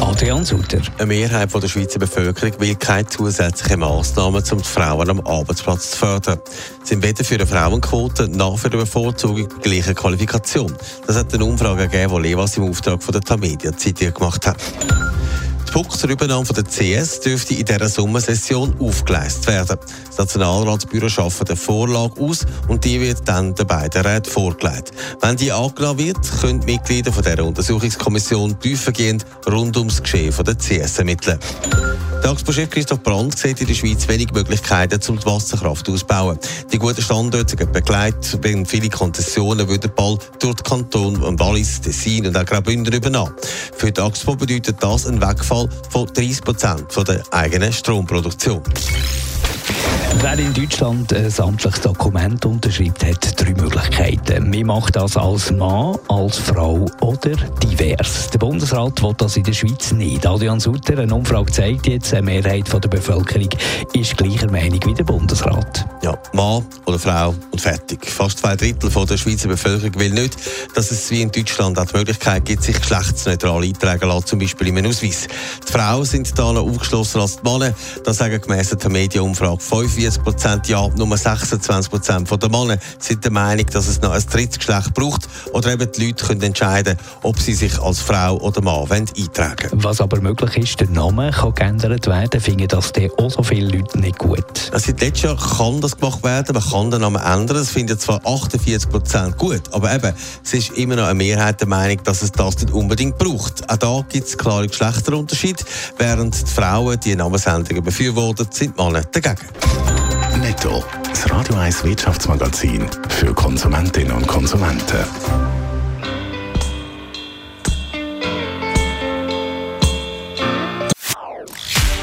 Adrian Sutter. Eine Mehrheit der Schweizer Bevölkerung will keine zusätzlichen Massnahmen, um die Frauen am Arbeitsplatz zu fördern. Sie sind weder für eine Frauenquote noch für eine Bevorzugung gleicher Qualifikation. Das hat eine Umfrage gegeben, die Levas im Auftrag von der Tamedia Zeitung gemacht hat. Fuchs zur Übernahme der CS dürfte in dieser Sommersession aufgeleistet werden. Das Nationalratsbüro schafft eine Vorlage aus und die wird dann den beiden Räten vorgelegt. Wenn die angenommen wird, können die Mitglieder von dieser Untersuchungskommission tiefergehend rund ums Geschehen der CS ermitteln. Der Axpo-Chef Christoph Brandt sieht in der Schweiz wenig Möglichkeiten, um die Wasserkraft auszubauen. Die guten Standorte sind begleitet, bringen viele Konzessionen würden bald durch die Kantone Wallis, Tessin und auch Graubünden übernommen. Für die Axpo bedeutet das einen Wegfall von 30 Prozent der eigenen Stromproduktion. Wer in Deutschland ein amtliches Dokument unterschreibt, hat drei Möglichkeiten. Man macht das als Mann, als Frau oder divers. Der Bundesrat will das in der Schweiz nicht. Adrian Sutter, eine Umfrage zeigt jetzt, eine Mehrheit der Bevölkerung ist gleicher Meinung wie der Bundesrat. Ja, Mann oder Frau und fertig. Fast zwei Drittel von der Schweizer Bevölkerung will nicht, dass es wie in Deutschland auch die Möglichkeit gibt, sich geschlechtsneutral eintragen lassen, zum Beispiel in einem Ausweis. Die Frauen sind da noch aufgeschlossener als die Männer. Das sagen gemäss der Medienumfrage 45 Prozent ja, nur 26 Prozent der Männer sind der Meinung, dass es noch ein drittes Geschlecht braucht oder eben die Leute können entscheiden, ob sie sich als Frau oder Mann wollen eintragen Was aber möglich ist, der Name kann geändert werden, finden das dann auch so viele Leute nicht gut. Also seit letztes Jahr kann das gemacht werden, man kann den Namen ändern, das finden zwar 48 Prozent gut, aber eben, es ist immer noch eine Mehrheit der Meinung, dass es das nicht unbedingt braucht. Auch da gibt es klare Geschlechterunterschiede, während die Frauen die Namensänderungen befürworten, sind die Männer dagegen. Netto. Das Radio 1 Wirtschaftsmagazin für Konsumentinnen und Konsumenten.